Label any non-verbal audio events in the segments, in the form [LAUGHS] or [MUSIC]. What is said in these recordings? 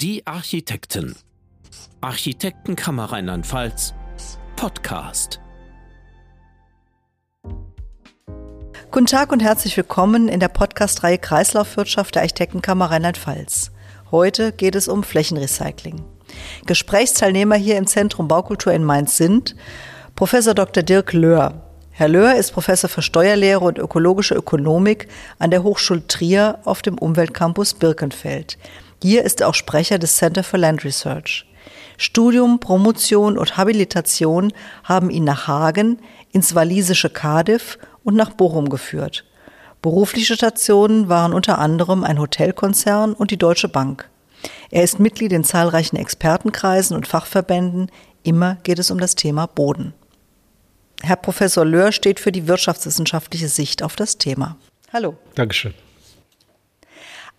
Die Architekten. Architektenkammer Rheinland-Pfalz. Podcast. Guten Tag und herzlich willkommen in der Podcast-Reihe Kreislaufwirtschaft der Architektenkammer Rheinland-Pfalz. Heute geht es um Flächenrecycling. Gesprächsteilnehmer hier im Zentrum Baukultur in Mainz sind Professor Dr. Dirk Löhr. Herr Löhr ist Professor für Steuerlehre und ökologische Ökonomik an der Hochschule Trier auf dem Umweltcampus Birkenfeld. Hier ist er auch Sprecher des Center for Land Research. Studium, Promotion und Habilitation haben ihn nach Hagen, ins walisische Cardiff und nach Bochum geführt. Berufliche Stationen waren unter anderem ein Hotelkonzern und die Deutsche Bank. Er ist Mitglied in zahlreichen Expertenkreisen und Fachverbänden. Immer geht es um das Thema Boden. Herr Professor Löhr steht für die wirtschaftswissenschaftliche Sicht auf das Thema. Hallo. Dankeschön.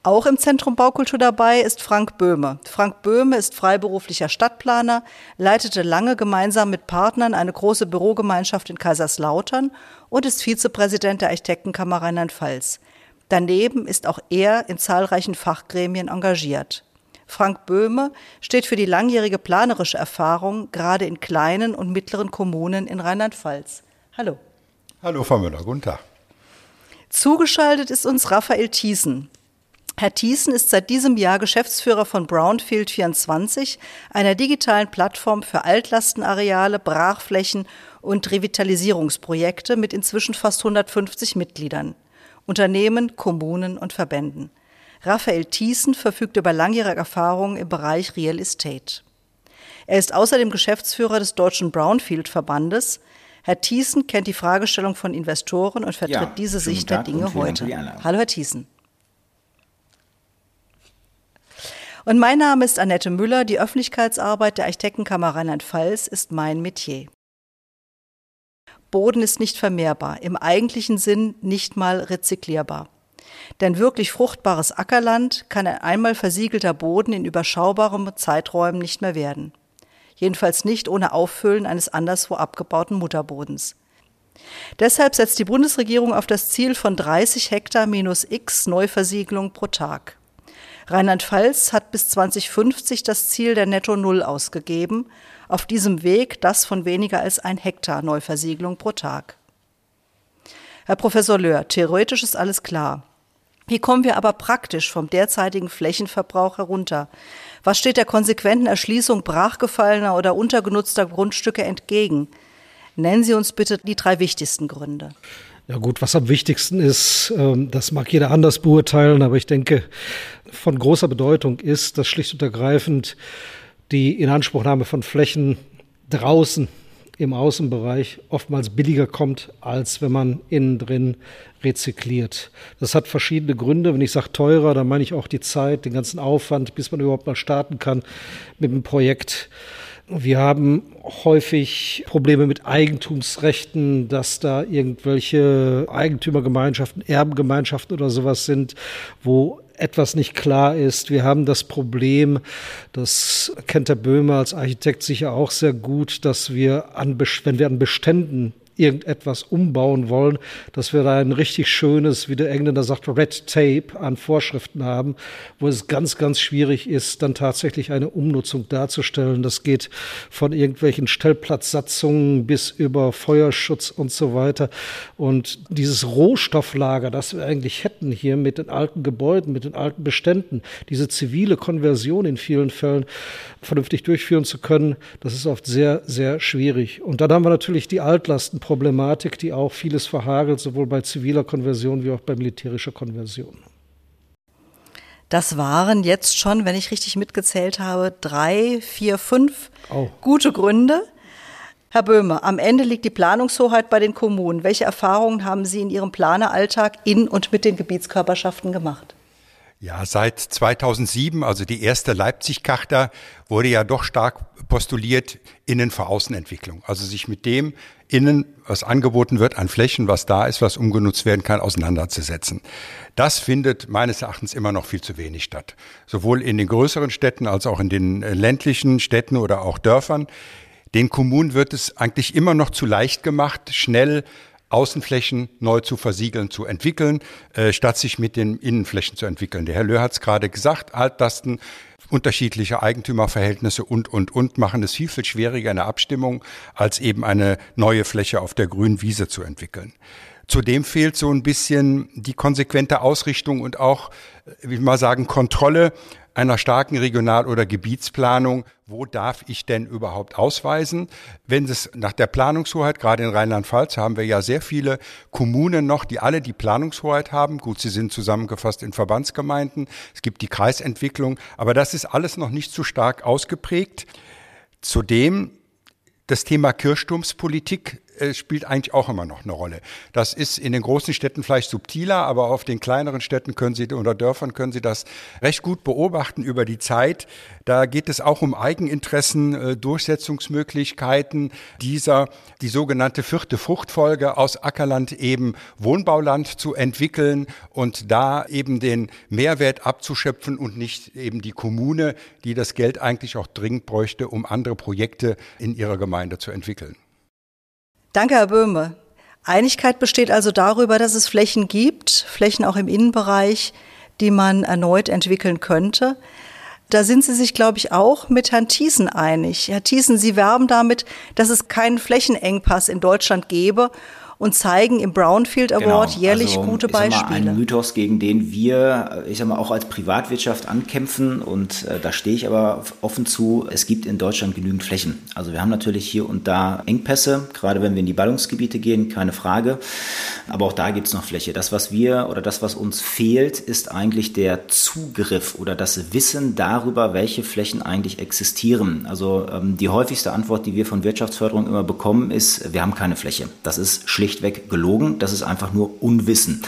Auch im Zentrum Baukultur dabei ist Frank Böhme. Frank Böhme ist freiberuflicher Stadtplaner, leitete lange gemeinsam mit Partnern eine große Bürogemeinschaft in Kaiserslautern und ist Vizepräsident der Architektenkammer Rheinland-Pfalz. Daneben ist auch er in zahlreichen Fachgremien engagiert. Frank Böhme steht für die langjährige planerische Erfahrung gerade in kleinen und mittleren Kommunen in Rheinland-Pfalz. Hallo. Hallo, Frau Müller, guten Tag. Zugeschaltet ist uns Raphael Thiessen. Herr Thiessen ist seit diesem Jahr Geschäftsführer von Brownfield 24, einer digitalen Plattform für Altlastenareale, Brachflächen und Revitalisierungsprojekte mit inzwischen fast 150 Mitgliedern, Unternehmen, Kommunen und Verbänden. Raphael Thiessen verfügt über langjährige Erfahrung im Bereich Real Estate. Er ist außerdem Geschäftsführer des Deutschen Brownfield-Verbandes. Herr Thiessen kennt die Fragestellung von Investoren und vertritt ja, diese Sicht der Dinge heute. Hallo, Herr Thiessen. Und mein Name ist Annette Müller. Die Öffentlichkeitsarbeit der Architektenkammer Rheinland-Pfalz ist mein Metier. Boden ist nicht vermehrbar, im eigentlichen Sinn nicht mal rezyklierbar. Denn wirklich fruchtbares Ackerland kann ein einmal versiegelter Boden in überschaubarem Zeiträumen nicht mehr werden. Jedenfalls nicht ohne Auffüllen eines anderswo abgebauten Mutterbodens. Deshalb setzt die Bundesregierung auf das Ziel von 30 Hektar minus X Neuversiegelung pro Tag. Rheinland-Pfalz hat bis 2050 das Ziel der Netto Null ausgegeben, auf diesem Weg das von weniger als ein Hektar Neuversiegelung pro Tag. Herr Professor Löhr, theoretisch ist alles klar. Wie kommen wir aber praktisch vom derzeitigen Flächenverbrauch herunter? Was steht der konsequenten Erschließung brachgefallener oder untergenutzter Grundstücke entgegen? Nennen Sie uns bitte die drei wichtigsten Gründe. Ja gut, was am wichtigsten ist, ähm, das mag jeder anders beurteilen, aber ich denke, von großer Bedeutung ist, dass schlicht und ergreifend die Inanspruchnahme von Flächen draußen im Außenbereich oftmals billiger kommt, als wenn man innen drin rezykliert. Das hat verschiedene Gründe. Wenn ich sage teurer, dann meine ich auch die Zeit, den ganzen Aufwand, bis man überhaupt mal starten kann mit dem Projekt. Wir haben häufig Probleme mit Eigentumsrechten, dass da irgendwelche Eigentümergemeinschaften, Erbengemeinschaften oder sowas sind, wo etwas nicht klar ist. Wir haben das Problem, das kennt der Böhmer als Architekt sicher auch sehr gut, dass wir an, wenn wir an Beständen irgendetwas umbauen wollen, dass wir da ein richtig schönes, wie der Engländer sagt, Red Tape an Vorschriften haben, wo es ganz, ganz schwierig ist, dann tatsächlich eine Umnutzung darzustellen. Das geht von irgendwelchen Stellplatzsatzungen bis über Feuerschutz und so weiter. Und dieses Rohstofflager, das wir eigentlich hätten hier mit den alten Gebäuden, mit den alten Beständen, diese zivile Konversion in vielen Fällen vernünftig durchführen zu können, das ist oft sehr, sehr schwierig. Und dann haben wir natürlich die Altlasten Problematik, die auch vieles verhagelt, sowohl bei ziviler Konversion wie auch bei militärischer Konversion. Das waren jetzt schon, wenn ich richtig mitgezählt habe, drei, vier, fünf oh. gute Gründe. Herr Böhme, am Ende liegt die Planungshoheit bei den Kommunen. Welche Erfahrungen haben Sie in Ihrem Planeralltag in und mit den Gebietskörperschaften gemacht? Ja, seit 2007, also die erste Leipzig-Charta, wurde ja doch stark postuliert Innen- vor Außenentwicklung. Also sich mit dem Innen, was angeboten wird an Flächen, was da ist, was umgenutzt werden kann, auseinanderzusetzen. Das findet meines Erachtens immer noch viel zu wenig statt. Sowohl in den größeren Städten als auch in den äh, ländlichen Städten oder auch Dörfern. Den Kommunen wird es eigentlich immer noch zu leicht gemacht, schnell Außenflächen neu zu versiegeln, zu entwickeln, äh, statt sich mit den Innenflächen zu entwickeln. Der Herr Löhr hat es gerade gesagt, Altlasten unterschiedliche Eigentümerverhältnisse und, und, und machen es viel, viel schwieriger in der Abstimmung, als eben eine neue Fläche auf der grünen Wiese zu entwickeln. Zudem fehlt so ein bisschen die konsequente Ausrichtung und auch, wie mal sagen, Kontrolle einer starken Regional- oder Gebietsplanung, wo darf ich denn überhaupt ausweisen? Wenn es nach der Planungshoheit, gerade in Rheinland-Pfalz haben wir ja sehr viele Kommunen noch, die alle die Planungshoheit haben. Gut, sie sind zusammengefasst in Verbandsgemeinden. Es gibt die Kreisentwicklung, aber das ist alles noch nicht so stark ausgeprägt. Zudem das Thema Kirchturmspolitik spielt eigentlich auch immer noch eine Rolle. Das ist in den großen Städten vielleicht subtiler, aber auf den kleineren Städten können Sie oder Dörfern können Sie das recht gut beobachten über die Zeit. Da geht es auch um Eigeninteressen, äh, Durchsetzungsmöglichkeiten dieser, die sogenannte vierte Fruchtfolge aus Ackerland eben Wohnbauland zu entwickeln und da eben den Mehrwert abzuschöpfen und nicht eben die Kommune, die das Geld eigentlich auch dringend bräuchte, um andere Projekte in ihrer Gemeinde zu entwickeln. Danke, Herr Böhme. Einigkeit besteht also darüber, dass es Flächen gibt, Flächen auch im Innenbereich, die man erneut entwickeln könnte. Da sind Sie sich, glaube ich, auch mit Herrn Thiesen einig. Herr Thiesen, Sie werben damit, dass es keinen Flächenengpass in Deutschland gäbe und zeigen im Brownfield Award genau, jährlich also, gute Beispiele. Mal, ein Mythos, gegen den wir, ich sag mal, auch als Privatwirtschaft ankämpfen und äh, da stehe ich aber offen zu, es gibt in Deutschland genügend Flächen. Also wir haben natürlich hier und da Engpässe, gerade wenn wir in die Ballungsgebiete gehen, keine Frage. Aber auch da gibt es noch Fläche. Das, was wir oder das, was uns fehlt, ist eigentlich der Zugriff oder das Wissen darüber, welche Flächen eigentlich existieren. Also ähm, die häufigste Antwort, die wir von Wirtschaftsförderung immer bekommen, ist, wir haben keine Fläche. Das ist schlicht schlichtweg gelogen. Das ist einfach nur Unwissen.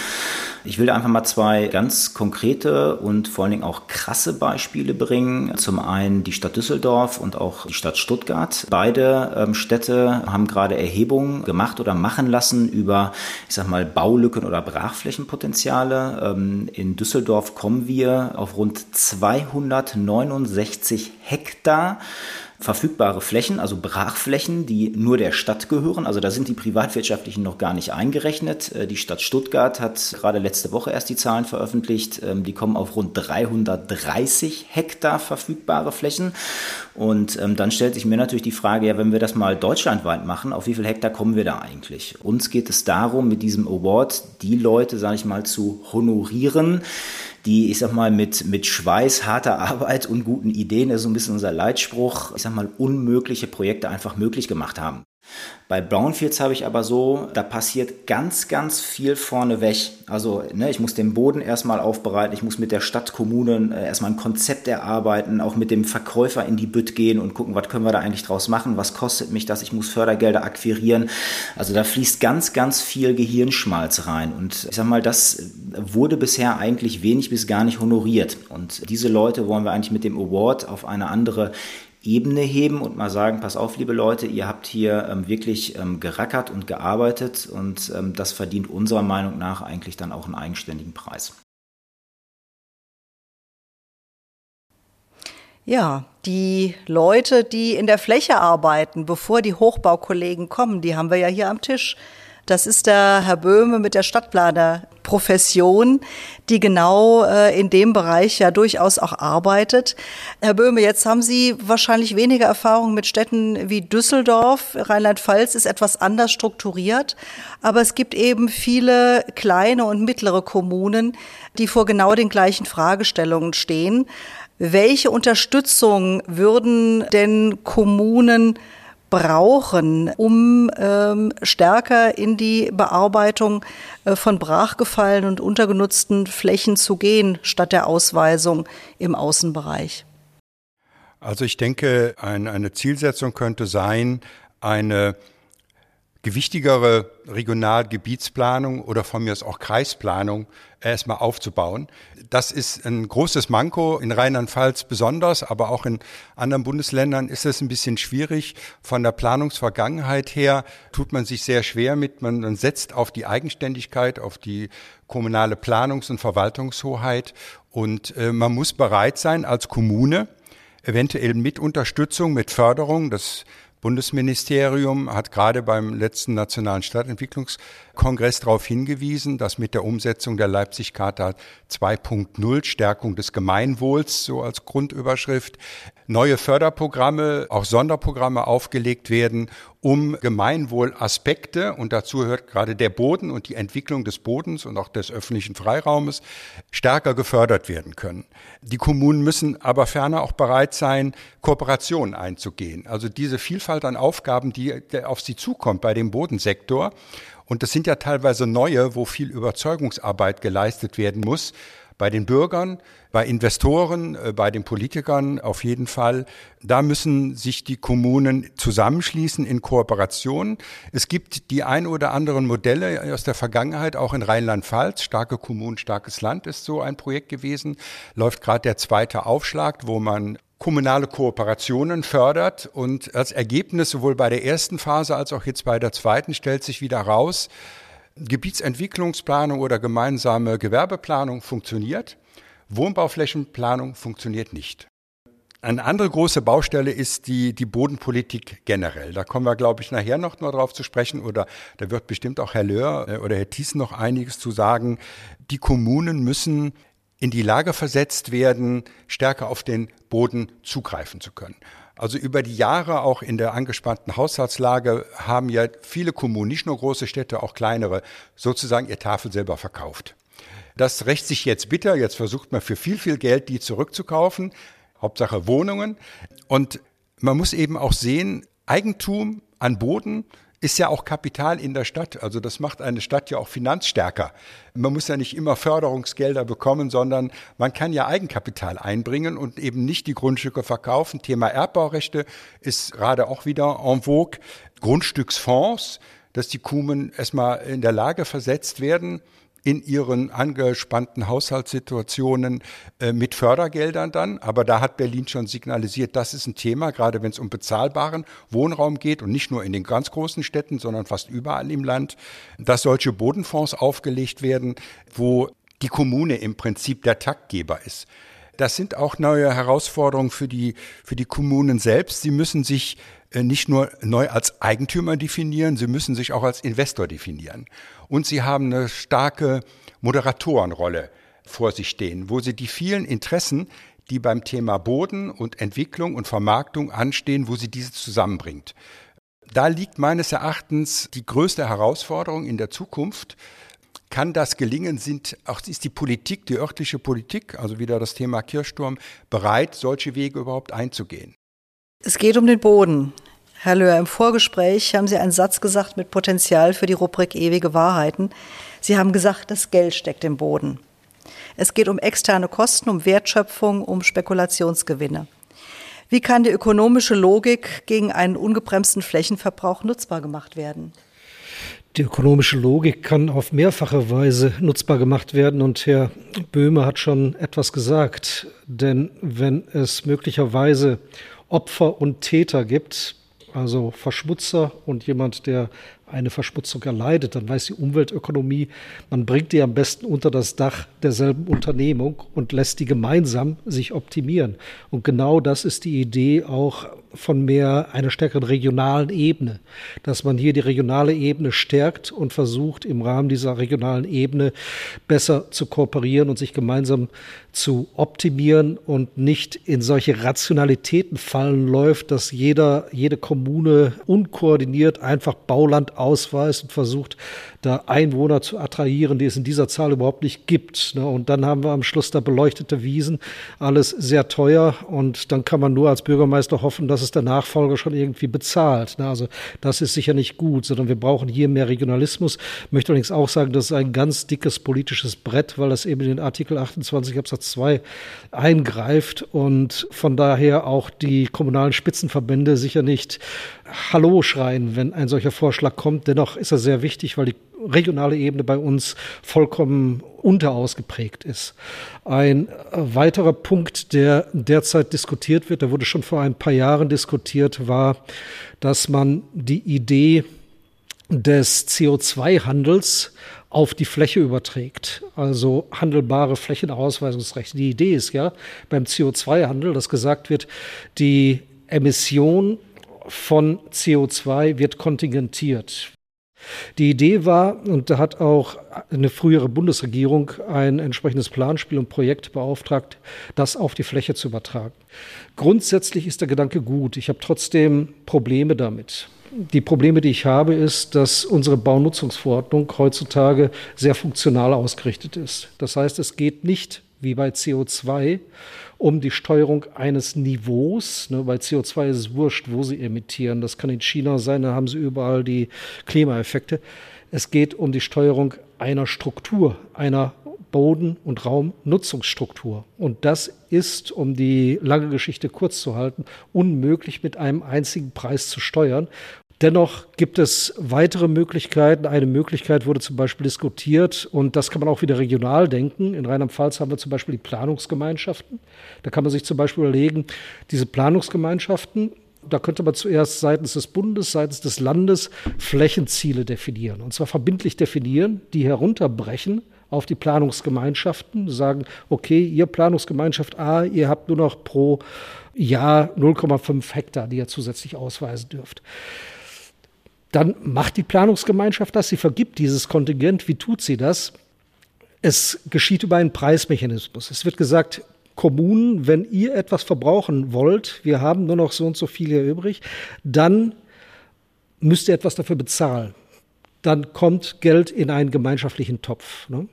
Ich will da einfach mal zwei ganz konkrete und vor allen Dingen auch krasse Beispiele bringen. Zum einen die Stadt Düsseldorf und auch die Stadt Stuttgart. Beide ähm, Städte haben gerade Erhebungen gemacht oder machen lassen über, ich sag mal, Baulücken oder Brachflächenpotenziale. Ähm, in Düsseldorf kommen wir auf rund 269 Hektar verfügbare Flächen, also Brachflächen, die nur der Stadt gehören. Also da sind die privatwirtschaftlichen noch gar nicht eingerechnet. Äh, die Stadt Stuttgart hat gerade letzte Woche erst die Zahlen veröffentlicht. Ähm, die kommen auf rund 330 Hektar verfügbare Flächen. Und ähm, dann stellt sich mir natürlich die Frage, ja, wenn wir das mal deutschlandweit machen, auf wie viel Hektar kommen wir da eigentlich? Uns geht es darum, mit diesem Award die Leute, sage ich mal, zu honorieren, die, ich sag mal, mit, mit Schweiß, harter Arbeit und guten Ideen, das ist so ein bisschen unser Leitspruch, ich sag mal, unmögliche Projekte einfach möglich gemacht haben. Bei Brownfields habe ich aber so, da passiert ganz, ganz viel vorneweg. Also ne, ich muss den Boden erstmal aufbereiten, ich muss mit der Stadt, Kommunen äh, erstmal ein Konzept erarbeiten, auch mit dem Verkäufer in die Bütt gehen und gucken, was können wir da eigentlich draus machen, was kostet mich das, ich muss Fördergelder akquirieren. Also da fließt ganz, ganz viel Gehirnschmalz rein. Und ich sag mal, das wurde bisher eigentlich wenig bis gar nicht honoriert. Und diese Leute wollen wir eigentlich mit dem Award auf eine andere Ebene heben und mal sagen, pass auf, liebe Leute, ihr habt hier ähm, wirklich ähm, gerackert und gearbeitet und ähm, das verdient unserer Meinung nach eigentlich dann auch einen eigenständigen Preis. Ja, die Leute, die in der Fläche arbeiten, bevor die Hochbaukollegen kommen, die haben wir ja hier am Tisch. Das ist der Herr Böhme mit der Stadtplanerprofession, die genau äh, in dem Bereich ja durchaus auch arbeitet. Herr Böhme, jetzt haben Sie wahrscheinlich weniger Erfahrung mit Städten wie Düsseldorf. Rheinland-Pfalz ist etwas anders strukturiert, aber es gibt eben viele kleine und mittlere Kommunen, die vor genau den gleichen Fragestellungen stehen. Welche Unterstützung würden denn Kommunen brauchen, um ähm, stärker in die Bearbeitung äh, von brachgefallenen und untergenutzten Flächen zu gehen, statt der Ausweisung im Außenbereich? Also ich denke, ein, eine Zielsetzung könnte sein, eine gewichtigere Regionalgebietsplanung oder von mir aus auch Kreisplanung erstmal aufzubauen. Das ist ein großes Manko in Rheinland-Pfalz besonders, aber auch in anderen Bundesländern ist es ein bisschen schwierig. Von der Planungsvergangenheit her tut man sich sehr schwer mit. Man, man setzt auf die Eigenständigkeit, auf die kommunale Planungs- und Verwaltungshoheit und äh, man muss bereit sein als Kommune, eventuell mit Unterstützung, mit Förderung, das Bundesministerium hat gerade beim letzten Nationalen Stadtentwicklungskongress darauf hingewiesen, dass mit der Umsetzung der Leipzig-Charta 2.0 Stärkung des Gemeinwohls so als Grundüberschrift neue Förderprogramme, auch Sonderprogramme aufgelegt werden, um Gemeinwohlaspekte, und dazu hört gerade der Boden und die Entwicklung des Bodens und auch des öffentlichen Freiraumes, stärker gefördert werden können. Die Kommunen müssen aber ferner auch bereit sein, Kooperationen einzugehen. Also diese Vielfalt an Aufgaben, die auf sie zukommt bei dem Bodensektor, und das sind ja teilweise neue, wo viel Überzeugungsarbeit geleistet werden muss, bei den Bürgern, bei Investoren, äh, bei den Politikern auf jeden Fall. Da müssen sich die Kommunen zusammenschließen in Kooperation. Es gibt die ein oder anderen Modelle aus der Vergangenheit, auch in Rheinland-Pfalz. Starke Kommunen, starkes Land ist so ein Projekt gewesen. Läuft gerade der zweite Aufschlag, wo man kommunale Kooperationen fördert. Und als Ergebnis sowohl bei der ersten Phase als auch jetzt bei der zweiten stellt sich wieder raus, Gebietsentwicklungsplanung oder gemeinsame Gewerbeplanung funktioniert, Wohnbauflächenplanung funktioniert nicht. Eine andere große Baustelle ist die, die Bodenpolitik generell. Da kommen wir, glaube ich, nachher noch mal drauf zu sprechen oder da wird bestimmt auch Herr Löhr äh, oder Herr Thiessen noch einiges zu sagen. Die Kommunen müssen in die Lage versetzt werden, stärker auf den Boden zugreifen zu können. Also über die Jahre auch in der angespannten Haushaltslage haben ja viele Kommunen, nicht nur große Städte, auch kleinere, sozusagen ihr Tafel selber verkauft. Das rächt sich jetzt bitter. Jetzt versucht man für viel, viel Geld die zurückzukaufen. Hauptsache Wohnungen. Und man muss eben auch sehen, Eigentum an Boden ist ja auch Kapital in der Stadt. Also das macht eine Stadt ja auch finanzstärker. Man muss ja nicht immer Förderungsgelder bekommen, sondern man kann ja Eigenkapital einbringen und eben nicht die Grundstücke verkaufen. Thema Erbbaurechte ist gerade auch wieder en vogue. Grundstücksfonds, dass die Kumen erstmal in der Lage versetzt werden, in ihren angespannten Haushaltssituationen äh, mit Fördergeldern dann. Aber da hat Berlin schon signalisiert, das ist ein Thema, gerade wenn es um bezahlbaren Wohnraum geht und nicht nur in den ganz großen Städten, sondern fast überall im Land, dass solche Bodenfonds aufgelegt werden, wo die Kommune im Prinzip der Taktgeber ist. Das sind auch neue Herausforderungen für die, für die Kommunen selbst. Sie müssen sich nicht nur neu als Eigentümer definieren, sie müssen sich auch als Investor definieren und sie haben eine starke Moderatorenrolle vor sich stehen, wo sie die vielen Interessen, die beim Thema Boden und Entwicklung und Vermarktung anstehen, wo sie diese zusammenbringt. Da liegt meines Erachtens die größte Herausforderung in der Zukunft. Kann das gelingen? Sind auch ist die Politik, die örtliche Politik, also wieder das Thema Kirchturm, bereit, solche Wege überhaupt einzugehen? Es geht um den Boden. Herr Löhr, im Vorgespräch haben Sie einen Satz gesagt mit Potenzial für die Rubrik ewige Wahrheiten. Sie haben gesagt, das Geld steckt im Boden. Es geht um externe Kosten, um Wertschöpfung, um Spekulationsgewinne. Wie kann die ökonomische Logik gegen einen ungebremsten Flächenverbrauch nutzbar gemacht werden? Die ökonomische Logik kann auf mehrfache Weise nutzbar gemacht werden und Herr Böhme hat schon etwas gesagt. Denn wenn es möglicherweise Opfer und Täter gibt, also Verschmutzer und jemand, der eine Verschmutzung erleidet, dann weiß die Umweltökonomie, man bringt die am besten unter das Dach derselben Unternehmung und lässt die gemeinsam sich optimieren. Und genau das ist die Idee auch von mehr einer stärkeren regionalen Ebene, dass man hier die regionale Ebene stärkt und versucht, im Rahmen dieser regionalen Ebene besser zu kooperieren und sich gemeinsam zu optimieren und nicht in solche Rationalitäten fallen läuft, dass jeder, jede Kommune unkoordiniert einfach Bauland ausweist und versucht, da Einwohner zu attrahieren, die es in dieser Zahl überhaupt nicht gibt. Ne? Und dann haben wir am Schluss da beleuchtete Wiesen, alles sehr teuer und dann kann man nur als Bürgermeister hoffen, dass es der Nachfolger schon irgendwie bezahlt. Ne? Also das ist sicher nicht gut, sondern wir brauchen hier mehr Regionalismus. Ich möchte allerdings auch sagen, das ist ein ganz dickes politisches Brett, weil das eben in den Artikel 28 Absatz 2 eingreift und von daher auch die kommunalen Spitzenverbände sicher nicht Hallo schreien, wenn ein solcher Vorschlag kommt. Dennoch ist er sehr wichtig, weil die regionale Ebene bei uns vollkommen unterausgeprägt ist. Ein weiterer Punkt, der derzeit diskutiert wird, der wurde schon vor ein paar Jahren diskutiert, war, dass man die Idee des CO2-Handels auf die Fläche überträgt, also handelbare Flächenausweisungsrechte. Die Idee ist ja beim CO2-Handel, dass gesagt wird, die Emission von CO2 wird kontingentiert. Die Idee war, und da hat auch eine frühere Bundesregierung ein entsprechendes Planspiel und Projekt beauftragt, das auf die Fläche zu übertragen. Grundsätzlich ist der Gedanke gut. Ich habe trotzdem Probleme damit. Die Probleme, die ich habe, ist, dass unsere Baunutzungsverordnung heutzutage sehr funktional ausgerichtet ist. Das heißt, es geht nicht wie bei CO2 um die Steuerung eines Niveaus. Ne, bei CO2 ist wurscht, wo sie emittieren. Das kann in China sein, da haben sie überall die Klimaeffekte. Es geht um die Steuerung einer Struktur, einer Boden- und Raumnutzungsstruktur. Und das ist, um die lange Geschichte kurz zu halten, unmöglich mit einem einzigen Preis zu steuern. Dennoch gibt es weitere Möglichkeiten. Eine Möglichkeit wurde zum Beispiel diskutiert und das kann man auch wieder regional denken. In Rheinland-Pfalz haben wir zum Beispiel die Planungsgemeinschaften. Da kann man sich zum Beispiel überlegen, diese Planungsgemeinschaften, da könnte man zuerst seitens des Bundes, seitens des Landes Flächenziele definieren. Und zwar verbindlich definieren, die herunterbrechen auf die Planungsgemeinschaften, sagen, okay, ihr Planungsgemeinschaft A, ihr habt nur noch pro Jahr 0,5 Hektar, die ihr zusätzlich ausweisen dürft dann macht die Planungsgemeinschaft das, sie vergibt dieses Kontingent. Wie tut sie das? Es geschieht über einen Preismechanismus. Es wird gesagt, Kommunen, wenn ihr etwas verbrauchen wollt, wir haben nur noch so und so viel hier übrig, dann müsst ihr etwas dafür bezahlen. Dann kommt Geld in einen gemeinschaftlichen Topf. Ne?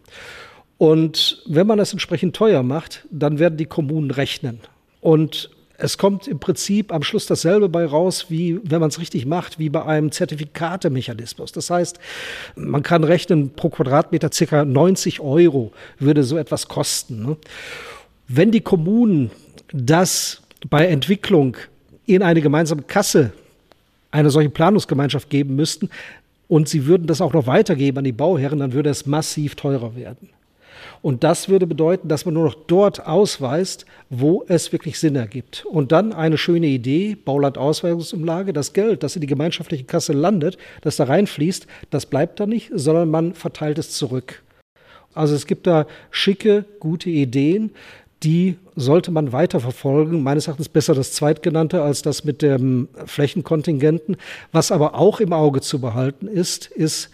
Und wenn man das entsprechend teuer macht, dann werden die Kommunen rechnen. Und es kommt im Prinzip am Schluss dasselbe bei raus, wie wenn man es richtig macht, wie bei einem Zertifikatemechanismus. Das heißt, man kann rechnen, pro Quadratmeter circa 90 Euro würde so etwas kosten. Ne? Wenn die Kommunen das bei Entwicklung in eine gemeinsame Kasse eine solche Planungsgemeinschaft geben müssten und sie würden das auch noch weitergeben an die Bauherren, dann würde es massiv teurer werden. Und das würde bedeuten, dass man nur noch dort ausweist, wo es wirklich Sinn ergibt. Und dann eine schöne Idee, Baulandausweisungsumlage, das Geld, das in die gemeinschaftliche Kasse landet, das da reinfließt, das bleibt da nicht, sondern man verteilt es zurück. Also es gibt da schicke, gute Ideen, die sollte man weiterverfolgen. Meines Erachtens besser das zweitgenannte als das mit dem Flächenkontingenten. Was aber auch im Auge zu behalten ist, ist,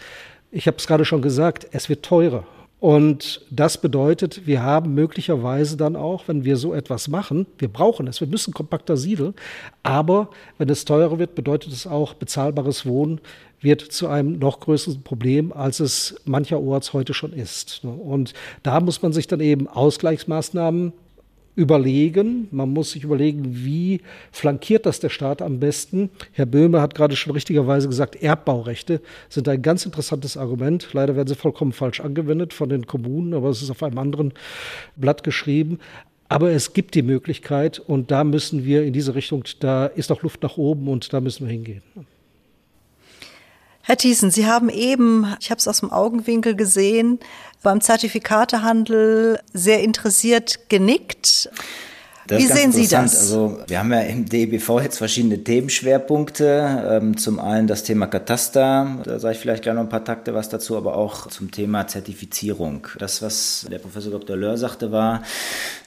ich habe es gerade schon gesagt, es wird teurer. Und das bedeutet, wir haben möglicherweise dann auch, wenn wir so etwas machen, wir brauchen es, wir müssen kompakter siedeln, aber wenn es teurer wird, bedeutet es auch, bezahlbares Wohnen wird zu einem noch größeren Problem, als es mancherorts heute schon ist. Und da muss man sich dann eben Ausgleichsmaßnahmen überlegen. Man muss sich überlegen, wie flankiert das der Staat am besten. Herr Böhme hat gerade schon richtigerweise gesagt, Erbbaurechte sind ein ganz interessantes Argument. Leider werden sie vollkommen falsch angewendet von den Kommunen, aber es ist auf einem anderen Blatt geschrieben. Aber es gibt die Möglichkeit und da müssen wir in diese Richtung, da ist noch Luft nach oben und da müssen wir hingehen. Herr Thiessen, Sie haben eben, ich habe es aus dem Augenwinkel gesehen, beim Zertifikatehandel sehr interessiert genickt. Das Wie sehen Sie das? Also wir haben ja im DEBV jetzt verschiedene Themenschwerpunkte. Ähm, zum einen das Thema Kataster, da sage ich vielleicht gleich noch ein paar Takte was dazu, aber auch zum Thema Zertifizierung. Das, was der Professor Dr. Löhr sagte, war,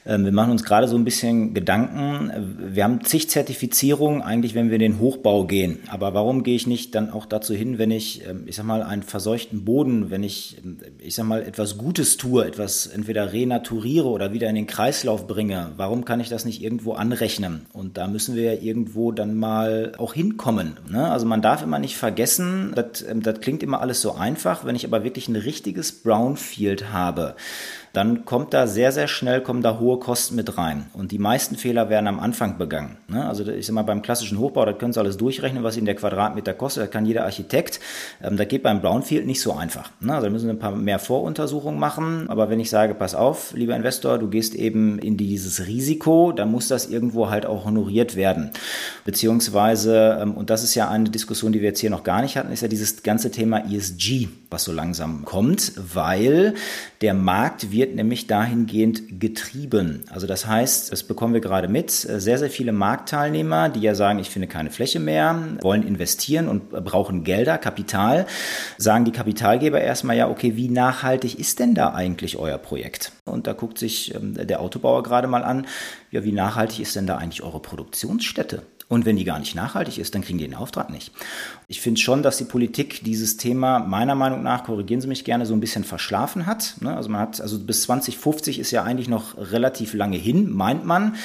ähm, wir machen uns gerade so ein bisschen Gedanken. Wir haben zig Zertifizierungen eigentlich, wenn wir in den Hochbau gehen. Aber warum gehe ich nicht dann auch dazu hin, wenn ich, ähm, ich sag mal, einen verseuchten Boden, wenn ich, ich sag mal, etwas Gutes tue, etwas entweder renaturiere oder wieder in den Kreislauf bringe? Warum kann ich das nicht irgendwo anrechnen? Und da müssen wir ja irgendwo dann mal auch hinkommen. Ne? Also man darf immer nicht vergessen, das, das klingt immer alles so einfach, wenn ich aber wirklich ein richtiges Brownfield habe dann kommt da sehr, sehr schnell, kommen da hohe Kosten mit rein. Und die meisten Fehler werden am Anfang begangen. Ne? Also ich sag mal, beim klassischen Hochbau, da können Sie alles durchrechnen, was Ihnen der Quadratmeter kostet, da kann jeder Architekt. Ähm, da geht beim Brownfield nicht so einfach. Ne? Also da müssen Sie ein paar mehr Voruntersuchungen machen. Aber wenn ich sage, pass auf, lieber Investor, du gehst eben in dieses Risiko, dann muss das irgendwo halt auch honoriert werden. Beziehungsweise, ähm, und das ist ja eine Diskussion, die wir jetzt hier noch gar nicht hatten, ist ja dieses ganze Thema ESG, was so langsam kommt, weil der Markt wird wird nämlich dahingehend getrieben. Also das heißt, das bekommen wir gerade mit, sehr, sehr viele Marktteilnehmer, die ja sagen, ich finde keine Fläche mehr, wollen investieren und brauchen Gelder, Kapital, sagen die Kapitalgeber erstmal ja, okay, wie nachhaltig ist denn da eigentlich euer Projekt? Und da guckt sich ähm, der Autobauer gerade mal an, ja, wie nachhaltig ist denn da eigentlich eure Produktionsstätte? Und wenn die gar nicht nachhaltig ist, dann kriegen die den Auftrag nicht. Ich finde schon, dass die Politik dieses Thema meiner Meinung nach, korrigieren Sie mich gerne, so ein bisschen verschlafen hat. Ne? Also man hat, also bis 2050 ist ja eigentlich noch relativ lange hin, meint man.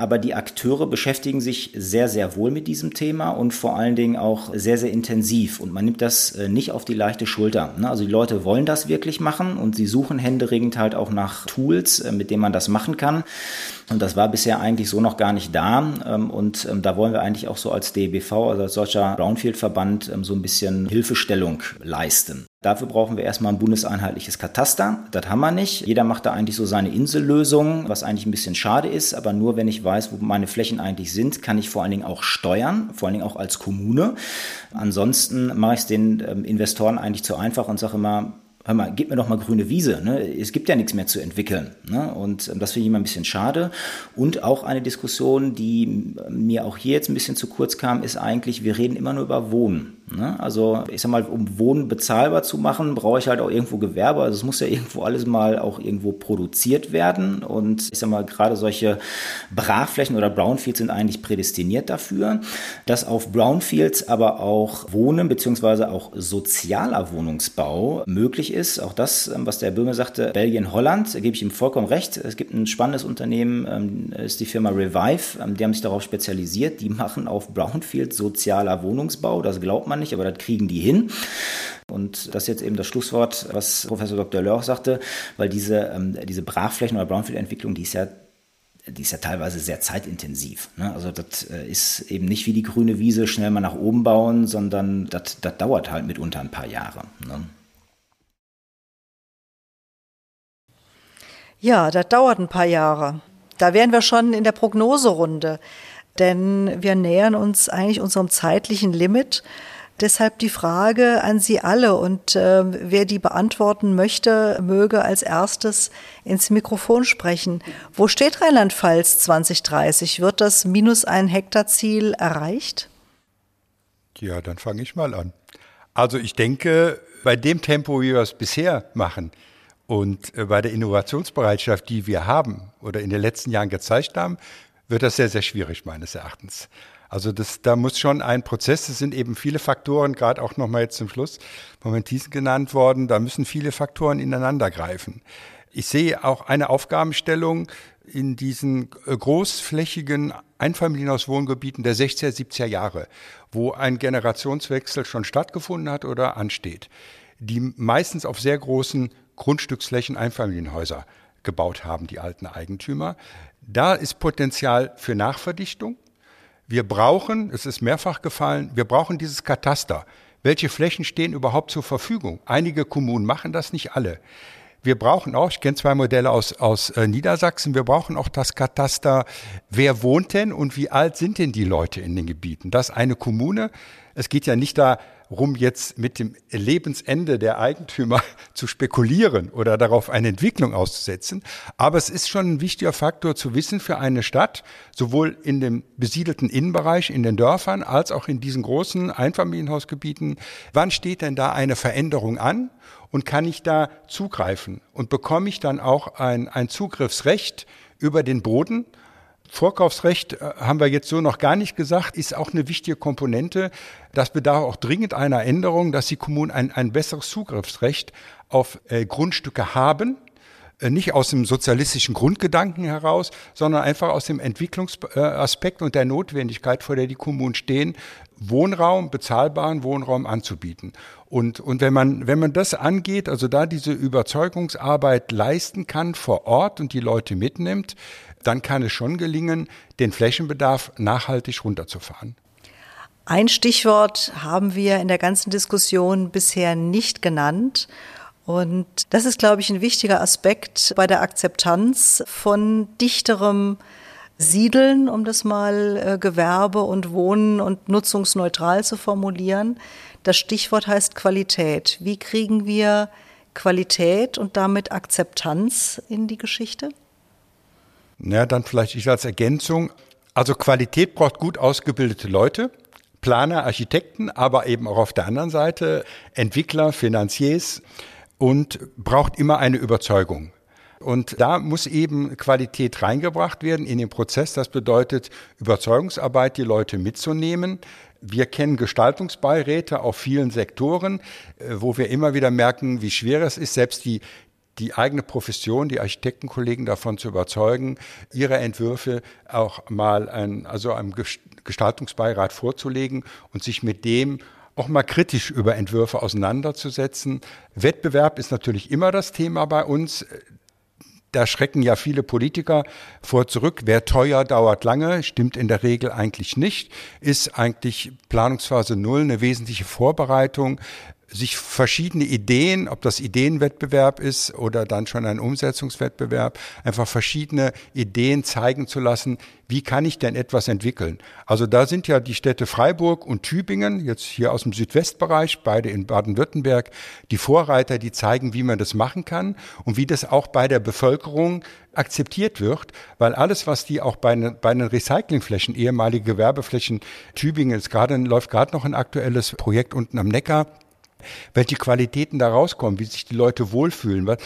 Aber die Akteure beschäftigen sich sehr, sehr wohl mit diesem Thema und vor allen Dingen auch sehr, sehr intensiv. Und man nimmt das äh, nicht auf die leichte Schulter. Ne? Also die Leute wollen das wirklich machen und sie suchen händeringend halt auch nach Tools, äh, mit denen man das machen kann. Und das war bisher eigentlich so noch gar nicht da. Ähm, und ähm, da wollen wir eigentlich auch so als DBV, also als solcher Brownfield-Verband, ähm, so ein bisschen Hilfestellung leisten. Dafür brauchen wir erstmal ein bundeseinheitliches Kataster. Das haben wir nicht. Jeder macht da eigentlich so seine Insellösung, was eigentlich ein bisschen schade ist. Aber nur wenn ich weiß, wo meine Flächen eigentlich sind, kann ich vor allen Dingen auch steuern, vor allen Dingen auch als Kommune. Ansonsten mache ich es den Investoren eigentlich zu einfach und sage immer, hör mal, gib mir doch mal grüne Wiese. Ne? Es gibt ja nichts mehr zu entwickeln. Ne? Und ähm, das finde ich immer ein bisschen schade. Und auch eine Diskussion, die mir auch hier jetzt ein bisschen zu kurz kam, ist eigentlich, wir reden immer nur über Wohnen. Ne? Also ich sag mal, um Wohnen bezahlbar zu machen, brauche ich halt auch irgendwo Gewerbe. Also es muss ja irgendwo alles mal auch irgendwo produziert werden. Und ich sag mal, gerade solche Brachflächen oder Brownfields sind eigentlich prädestiniert dafür, dass auf Brownfields aber auch Wohnen beziehungsweise auch sozialer Wohnungsbau möglich ist. Auch das, ähm, was der Böhme sagte, Belgien, Holland, da gebe ich ihm vollkommen recht. Es gibt ein spannendes Unternehmen, ähm, ist die Firma Revive, ähm, die haben sich darauf spezialisiert. Die machen auf Brownfields sozialer Wohnungsbau. Das glaubt man nicht, aber das kriegen die hin. Und das ist jetzt eben das Schlusswort, was Professor Dr. Lörch sagte, weil diese, ähm, diese Brachflächen- oder Brownfield-Entwicklung, die ist ja die ist ja teilweise sehr zeitintensiv. Ne? Also das äh, ist eben nicht wie die grüne Wiese schnell mal nach oben bauen, sondern das, dauert halt mitunter ein paar Jahre. Ne? Ja, das dauert ein paar Jahre. Da wären wir schon in der Prognoserunde, denn wir nähern uns eigentlich unserem zeitlichen Limit. Deshalb die Frage an Sie alle und äh, wer die beantworten möchte, möge als erstes ins Mikrofon sprechen. Wo steht Rheinland-Pfalz 2030? Wird das minus ein Hektar Ziel erreicht? Ja, dann fange ich mal an. Also ich denke, bei dem Tempo, wie wir es bisher machen und äh, bei der Innovationsbereitschaft, die wir haben oder in den letzten Jahren gezeigt haben, wird das sehr, sehr schwierig meines Erachtens. Also das, da muss schon ein Prozess, es sind eben viele Faktoren, gerade auch nochmal jetzt zum Schluss Moment genannt worden, da müssen viele Faktoren ineinander greifen. Ich sehe auch eine Aufgabenstellung in diesen äh, großflächigen Einfamilienhauswohngebieten der 60er, 70er Jahre, wo ein Generationswechsel schon stattgefunden hat oder ansteht, die meistens auf sehr großen Grundstücksflächen Einfamilienhäuser gebaut haben, die alten Eigentümer. Da ist Potenzial für Nachverdichtung. Wir brauchen, es ist mehrfach gefallen, wir brauchen dieses Kataster. Welche Flächen stehen überhaupt zur Verfügung? Einige Kommunen machen das, nicht alle. Wir brauchen auch, ich kenne zwei Modelle aus, aus äh, Niedersachsen, wir brauchen auch das Kataster, wer wohnt denn und wie alt sind denn die Leute in den Gebieten? Das eine Kommune. Es geht ja nicht da rum jetzt mit dem Lebensende der Eigentümer [LAUGHS] zu spekulieren oder darauf eine Entwicklung auszusetzen. Aber es ist schon ein wichtiger Faktor zu wissen für eine Stadt, sowohl in dem besiedelten Innenbereich, in den Dörfern, als auch in diesen großen Einfamilienhausgebieten. Wann steht denn da eine Veränderung an? Und kann ich da zugreifen? Und bekomme ich dann auch ein, ein Zugriffsrecht über den Boden? Vorkaufsrecht äh, haben wir jetzt so noch gar nicht gesagt, ist auch eine wichtige Komponente. Das bedarf auch dringend einer Änderung, dass die Kommunen ein, ein besseres Zugriffsrecht auf äh, Grundstücke haben. Äh, nicht aus dem sozialistischen Grundgedanken heraus, sondern einfach aus dem Entwicklungsaspekt und der Notwendigkeit, vor der die Kommunen stehen, Wohnraum, bezahlbaren Wohnraum anzubieten. Und, und wenn man, wenn man das angeht, also da diese Überzeugungsarbeit leisten kann vor Ort und die Leute mitnimmt, dann kann es schon gelingen, den Flächenbedarf nachhaltig runterzufahren. Ein Stichwort haben wir in der ganzen Diskussion bisher nicht genannt. Und das ist, glaube ich, ein wichtiger Aspekt bei der Akzeptanz von dichterem Siedeln, um das mal äh, Gewerbe und Wohnen und nutzungsneutral zu formulieren. Das Stichwort heißt Qualität. Wie kriegen wir Qualität und damit Akzeptanz in die Geschichte? Ja, dann vielleicht ich als Ergänzung. Also Qualität braucht gut ausgebildete Leute, Planer, Architekten, aber eben auch auf der anderen Seite Entwickler, Finanziers und braucht immer eine Überzeugung. Und da muss eben Qualität reingebracht werden in den Prozess. Das bedeutet Überzeugungsarbeit, die Leute mitzunehmen. Wir kennen Gestaltungsbeiräte auf vielen Sektoren, äh, wo wir immer wieder merken, wie schwer es ist, selbst die, die eigene Profession, die Architektenkollegen davon zu überzeugen, ihre Entwürfe auch mal ein, also einem Gestaltungsbeirat vorzulegen und sich mit dem auch mal kritisch über Entwürfe auseinanderzusetzen. Wettbewerb ist natürlich immer das Thema bei uns. Da schrecken ja viele Politiker vor zurück. Wer teuer dauert lange, stimmt in der Regel eigentlich nicht, ist eigentlich Planungsphase Null eine wesentliche Vorbereitung sich verschiedene Ideen, ob das Ideenwettbewerb ist oder dann schon ein Umsetzungswettbewerb, einfach verschiedene Ideen zeigen zu lassen, wie kann ich denn etwas entwickeln? Also da sind ja die Städte Freiburg und Tübingen, jetzt hier aus dem Südwestbereich, beide in Baden-Württemberg, die Vorreiter, die zeigen, wie man das machen kann und wie das auch bei der Bevölkerung akzeptiert wird, weil alles, was die auch bei, ne, bei den Recyclingflächen, ehemalige Gewerbeflächen, Tübingen ist gerade, läuft gerade noch ein aktuelles Projekt unten am Neckar, welche Qualitäten da rauskommen, wie sich die Leute wohlfühlen, weil,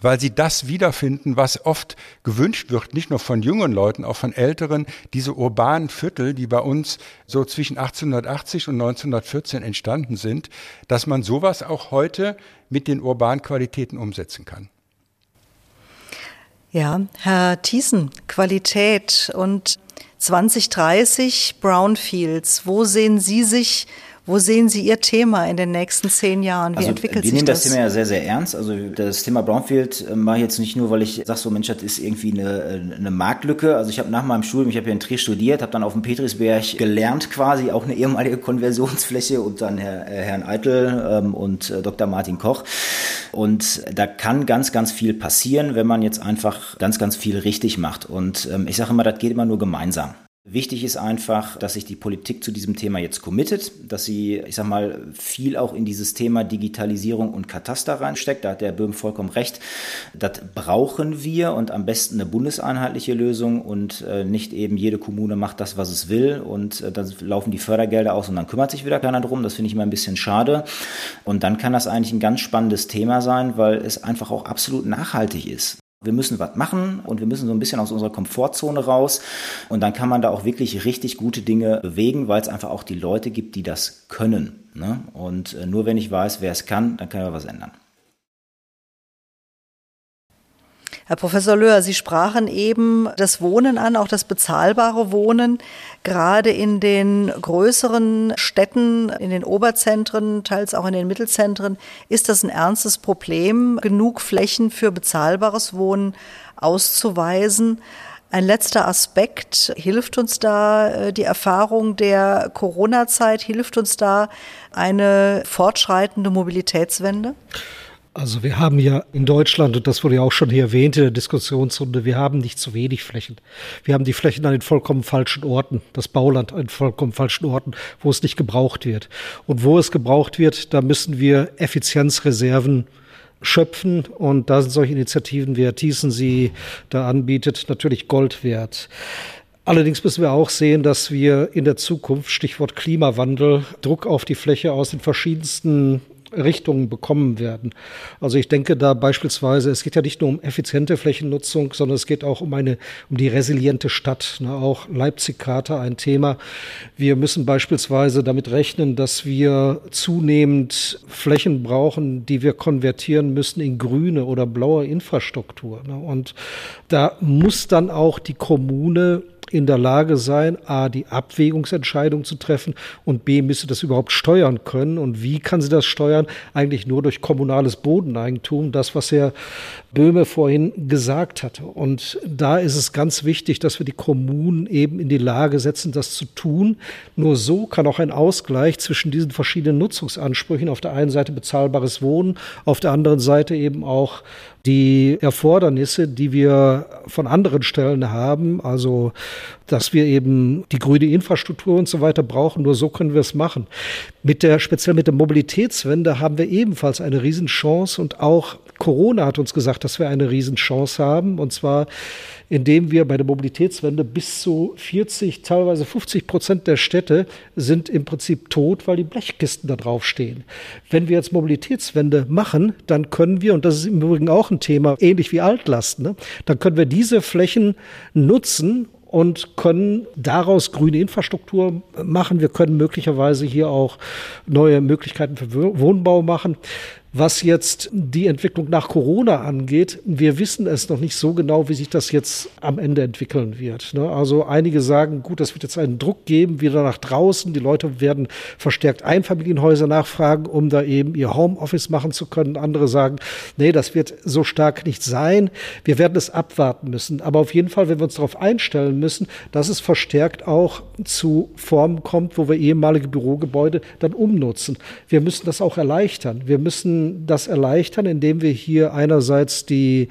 weil sie das wiederfinden, was oft gewünscht wird, nicht nur von jungen Leuten, auch von älteren, diese urbanen Viertel, die bei uns so zwischen 1880 und 1914 entstanden sind, dass man sowas auch heute mit den urbanen Qualitäten umsetzen kann. Ja, Herr Thiessen, Qualität und 2030 Brownfields, wo sehen Sie sich wo sehen Sie Ihr Thema in den nächsten zehn Jahren? Wie also, entwickelt sich das? Wir nehmen das Thema ja sehr, sehr ernst. Also das Thema Brownfield mache ich jetzt nicht nur, weil ich sage, so Mensch, das ist irgendwie eine, äh, eine Marktlücke. Also ich habe nach meinem Studium, ich habe ja in Trier studiert, habe dann auf dem Petrisberg gelernt quasi, auch eine ehemalige [LAUGHS] Konversionsfläche und dann Herr, äh, Herrn Eitel ähm, und äh, Dr. Martin Koch. Und da kann ganz, ganz viel passieren, wenn man jetzt einfach ganz, ganz viel richtig macht. Und ähm, ich sage immer, das geht immer nur gemeinsam. Wichtig ist einfach, dass sich die Politik zu diesem Thema jetzt committet, dass sie, ich sag mal, viel auch in dieses Thema Digitalisierung und Kataster reinsteckt. Da hat der Böhm vollkommen recht. Das brauchen wir und am besten eine bundeseinheitliche Lösung und äh, nicht eben jede Kommune macht das, was es will und äh, dann laufen die Fördergelder aus und dann kümmert sich wieder keiner drum. Das finde ich immer ein bisschen schade. Und dann kann das eigentlich ein ganz spannendes Thema sein, weil es einfach auch absolut nachhaltig ist. Wir müssen was machen und wir müssen so ein bisschen aus unserer Komfortzone raus. Und dann kann man da auch wirklich richtig gute Dinge bewegen, weil es einfach auch die Leute gibt, die das können. Ne? Und äh, nur wenn ich weiß, wer es kann, dann kann man was ändern. Herr Professor Löhr, Sie sprachen eben das Wohnen an, auch das bezahlbare Wohnen. Gerade in den größeren Städten, in den Oberzentren, teils auch in den Mittelzentren, ist das ein ernstes Problem, genug Flächen für bezahlbares Wohnen auszuweisen. Ein letzter Aspekt, hilft uns da äh, die Erfahrung der Corona-Zeit, hilft uns da eine fortschreitende Mobilitätswende? Also wir haben ja in Deutschland, und das wurde ja auch schon hier erwähnt in der Diskussionsrunde, wir haben nicht zu wenig Flächen. Wir haben die Flächen an den vollkommen falschen Orten, das Bauland an den vollkommen falschen Orten, wo es nicht gebraucht wird. Und wo es gebraucht wird, da müssen wir Effizienzreserven schöpfen. Und da sind solche Initiativen, wie Herr Thiessen sie da anbietet, natürlich Gold wert. Allerdings müssen wir auch sehen, dass wir in der Zukunft, Stichwort Klimawandel, Druck auf die Fläche aus den verschiedensten Richtungen bekommen werden. Also ich denke da beispielsweise, es geht ja nicht nur um effiziente Flächennutzung, sondern es geht auch um eine, um die resiliente Stadt. Ne? Auch Leipzig-Charta ein Thema. Wir müssen beispielsweise damit rechnen, dass wir zunehmend Flächen brauchen, die wir konvertieren müssen in grüne oder blaue Infrastruktur. Ne? Und da muss dann auch die Kommune in der Lage sein, A, die Abwägungsentscheidung zu treffen und B, müsste das überhaupt steuern können. Und wie kann sie das steuern? Eigentlich nur durch kommunales Bodeneigentum, das, was Herr Böhme vorhin gesagt hatte. Und da ist es ganz wichtig, dass wir die Kommunen eben in die Lage setzen, das zu tun. Nur so kann auch ein Ausgleich zwischen diesen verschiedenen Nutzungsansprüchen, auf der einen Seite bezahlbares Wohnen, auf der anderen Seite eben auch die Erfordernisse, die wir von anderen Stellen haben, also dass wir eben die grüne Infrastruktur und so weiter brauchen. Nur so können wir es machen. Mit der, speziell mit der Mobilitätswende haben wir ebenfalls eine Riesenchance und auch Corona hat uns gesagt, dass wir eine Riesenchance haben. Und zwar, indem wir bei der Mobilitätswende bis zu 40, teilweise 50 Prozent der Städte sind im Prinzip tot, weil die Blechkisten da drauf stehen. Wenn wir jetzt Mobilitätswende machen, dann können wir, und das ist im Übrigen auch ein Thema, ähnlich wie Altlast, ne, dann können wir diese Flächen nutzen, und können daraus grüne Infrastruktur machen. Wir können möglicherweise hier auch neue Möglichkeiten für Wohnbau machen. Was jetzt die Entwicklung nach Corona angeht, wir wissen es noch nicht so genau, wie sich das jetzt am Ende entwickeln wird. Ne? Also einige sagen, gut, das wird jetzt einen Druck geben, wieder nach draußen. Die Leute werden verstärkt Einfamilienhäuser nachfragen, um da eben ihr Homeoffice machen zu können. Andere sagen, nee, das wird so stark nicht sein. Wir werden es abwarten müssen. Aber auf jeden Fall, wenn wir uns darauf einstellen müssen, dass es verstärkt auch zu Formen kommt, wo wir ehemalige Bürogebäude dann umnutzen. Wir müssen das auch erleichtern. Wir müssen das erleichtern, indem wir hier einerseits die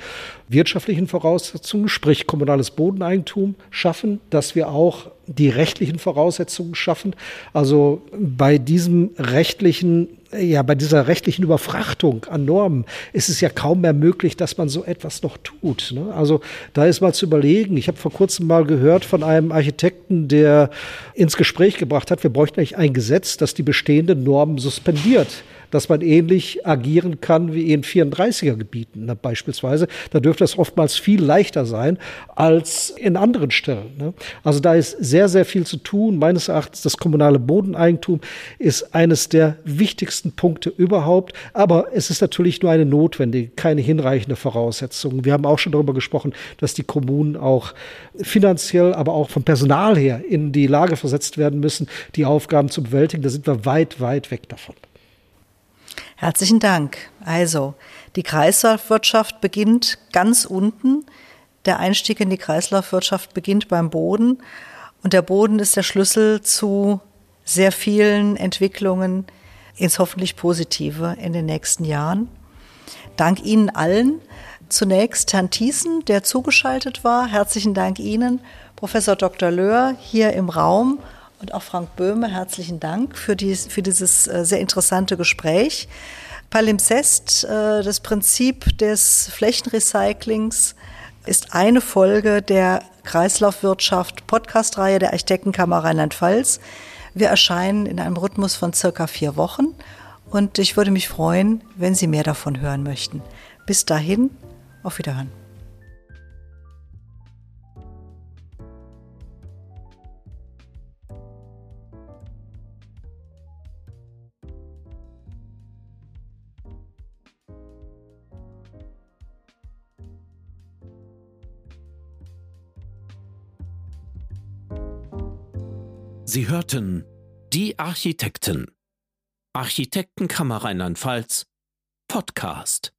wirtschaftlichen Voraussetzungen, sprich kommunales Bodeneigentum schaffen, dass wir auch die rechtlichen Voraussetzungen schaffen. Also bei diesem rechtlichen ja, bei dieser rechtlichen Überfrachtung an Normen ist es ja kaum mehr möglich, dass man so etwas noch tut. Ne? Also da ist mal zu überlegen. Ich habe vor kurzem mal gehört von einem Architekten, der ins Gespräch gebracht hat, wir bräuchten eigentlich ein Gesetz, das die bestehenden Normen suspendiert dass man ähnlich agieren kann wie in 34er Gebieten ne, beispielsweise. Da dürfte es oftmals viel leichter sein als in anderen Stellen. Ne? Also da ist sehr, sehr viel zu tun. Meines Erachtens das kommunale Bodeneigentum ist eines der wichtigsten Punkte überhaupt. Aber es ist natürlich nur eine notwendige, keine hinreichende Voraussetzung. Wir haben auch schon darüber gesprochen, dass die Kommunen auch finanziell, aber auch vom Personal her in die Lage versetzt werden müssen, die Aufgaben zu bewältigen. Da sind wir weit, weit weg davon. Herzlichen Dank. Also, die Kreislaufwirtschaft beginnt ganz unten. Der Einstieg in die Kreislaufwirtschaft beginnt beim Boden. Und der Boden ist der Schlüssel zu sehr vielen Entwicklungen ins hoffentlich Positive in den nächsten Jahren. Dank Ihnen allen. Zunächst Herrn Thiessen, der zugeschaltet war. Herzlichen Dank Ihnen, Professor Dr. Löhr, hier im Raum und auch Frank Böhme, herzlichen Dank für, dies, für dieses äh, sehr interessante Gespräch. Palimpsest, äh, das Prinzip des Flächenrecyclings, ist eine Folge der Kreislaufwirtschaft Podcast-Reihe der Architektenkammer Rheinland-Pfalz. Wir erscheinen in einem Rhythmus von circa vier Wochen und ich würde mich freuen, wenn Sie mehr davon hören möchten. Bis dahin, auf Wiederhören. Sie hörten Die Architekten. Architektenkammer Rheinland-Pfalz Podcast.